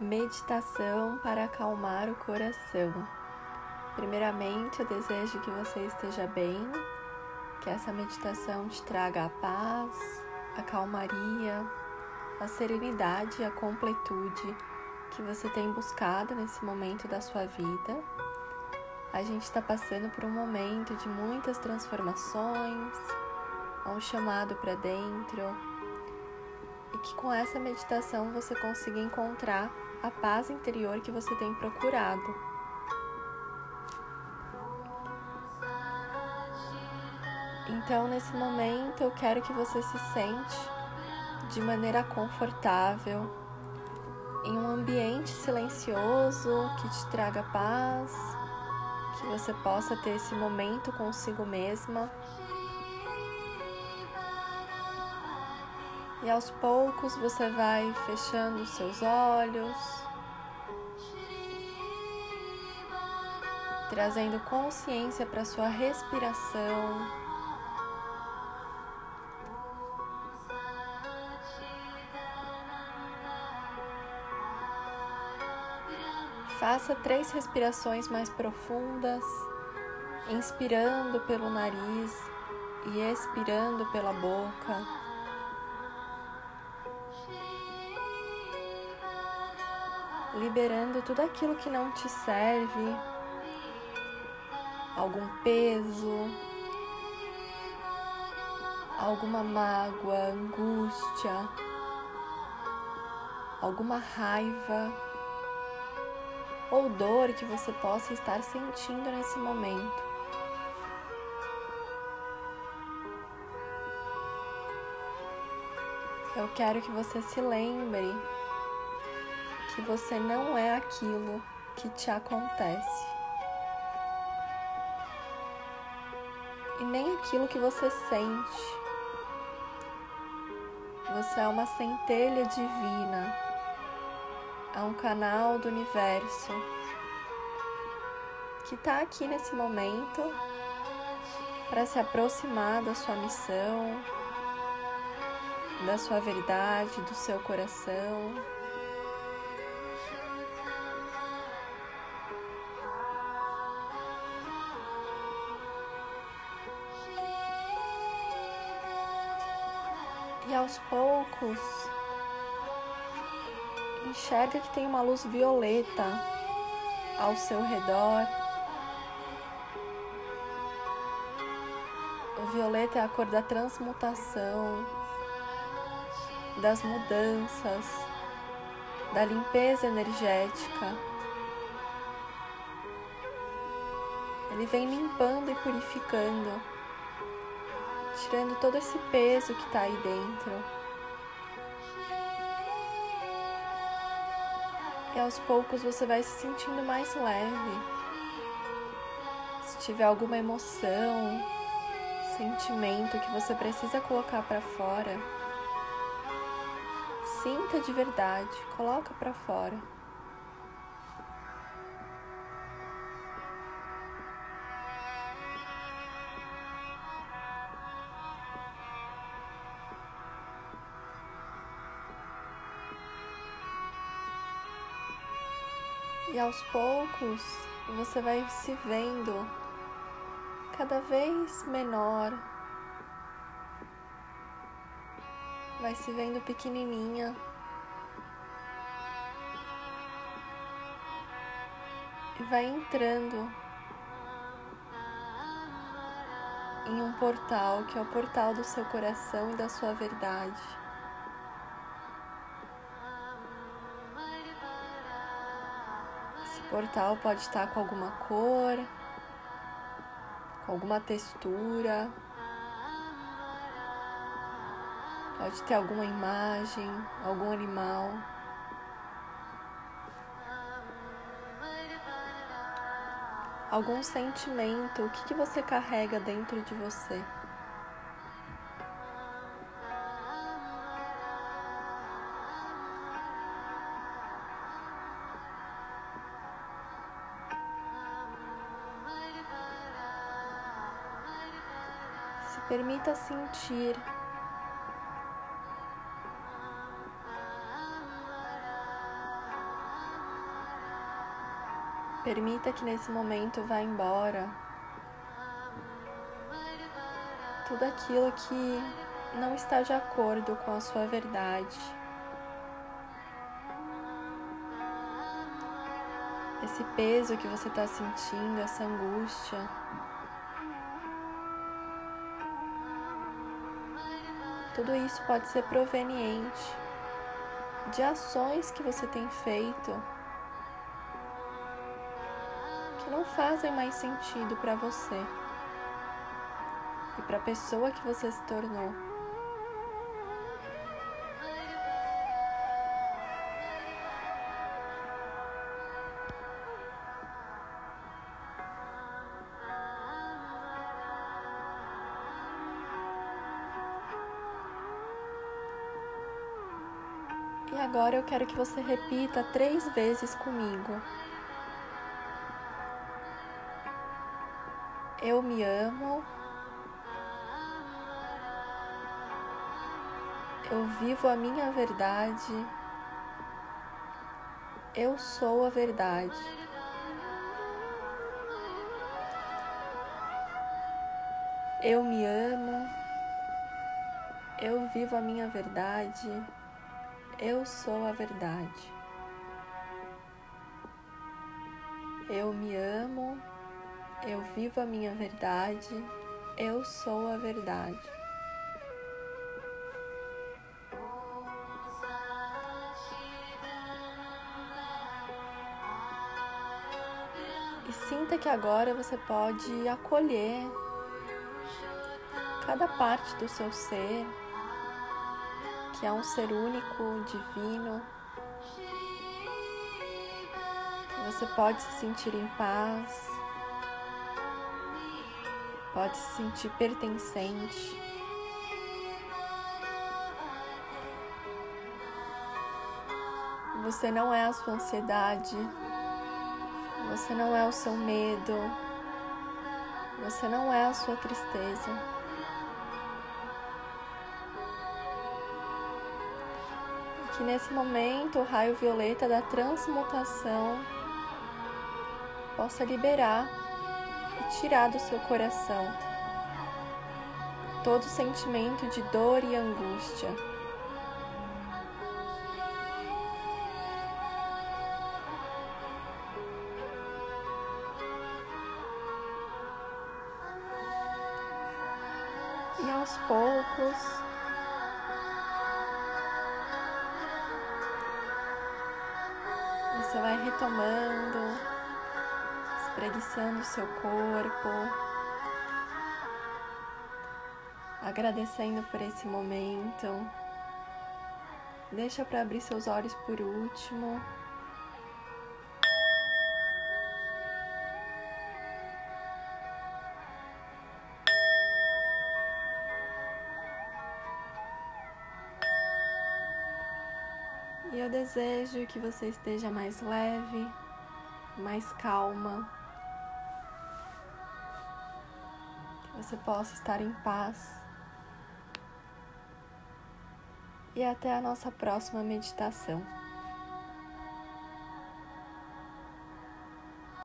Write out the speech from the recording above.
Meditação para acalmar o coração. Primeiramente, eu desejo que você esteja bem, que essa meditação te traga a paz, a calmaria, a serenidade e a completude que você tem buscado nesse momento da sua vida. A gente está passando por um momento de muitas transformações, há um chamado para dentro, e que com essa meditação você consiga encontrar a paz interior que você tem procurado. Então, nesse momento, eu quero que você se sente de maneira confortável, em um ambiente silencioso que te traga paz, que você possa ter esse momento consigo mesma. E aos poucos você vai fechando os seus olhos, trazendo consciência para sua respiração. Faça três respirações mais profundas, inspirando pelo nariz e expirando pela boca. Liberando tudo aquilo que não te serve, algum peso, alguma mágoa, angústia, alguma raiva ou dor que você possa estar sentindo nesse momento. Eu quero que você se lembre que você não é aquilo que te acontece. E nem aquilo que você sente. Você é uma centelha divina, é um canal do universo que está aqui nesse momento para se aproximar da sua missão, da sua verdade, do seu coração. Aos poucos, enxerga que tem uma luz violeta ao seu redor. O violeta é a cor da transmutação, das mudanças, da limpeza energética. Ele vem limpando e purificando tirando todo esse peso que está aí dentro. E aos poucos você vai se sentindo mais leve. Se tiver alguma emoção, sentimento que você precisa colocar para fora, sinta de verdade, coloca para fora. E aos poucos você vai se vendo cada vez menor, vai se vendo pequenininha. E vai entrando em um portal que é o portal do seu coração e da sua verdade. Portal pode estar com alguma cor, com alguma textura, pode ter alguma imagem, algum animal. Algum sentimento, o que, que você carrega dentro de você? Permita sentir Permita que nesse momento vá embora tudo aquilo que não está de acordo com a sua verdade. Esse peso que você está sentindo, essa angústia. Tudo isso pode ser proveniente de ações que você tem feito que não fazem mais sentido para você e para a pessoa que você se tornou. Agora eu quero que você repita três vezes comigo. Eu me amo. Eu vivo a minha verdade. Eu sou a verdade. Eu me amo. Eu vivo a minha verdade. Eu sou a verdade. Eu me amo. Eu vivo a minha verdade. Eu sou a verdade. E sinta que agora você pode acolher cada parte do seu ser, que é um ser único, divino. Você pode se sentir em paz, pode se sentir pertencente. Você não é a sua ansiedade, você não é o seu medo, você não é a sua tristeza. Que nesse momento o raio violeta da transmutação possa liberar e tirar do seu coração todo sentimento de dor e angústia. E aos poucos, você vai retomando, espreguiçando o seu corpo, agradecendo por esse momento. Deixa para abrir seus olhos por último. Eu desejo que você esteja mais leve, mais calma, que você possa estar em paz. E até a nossa próxima meditação.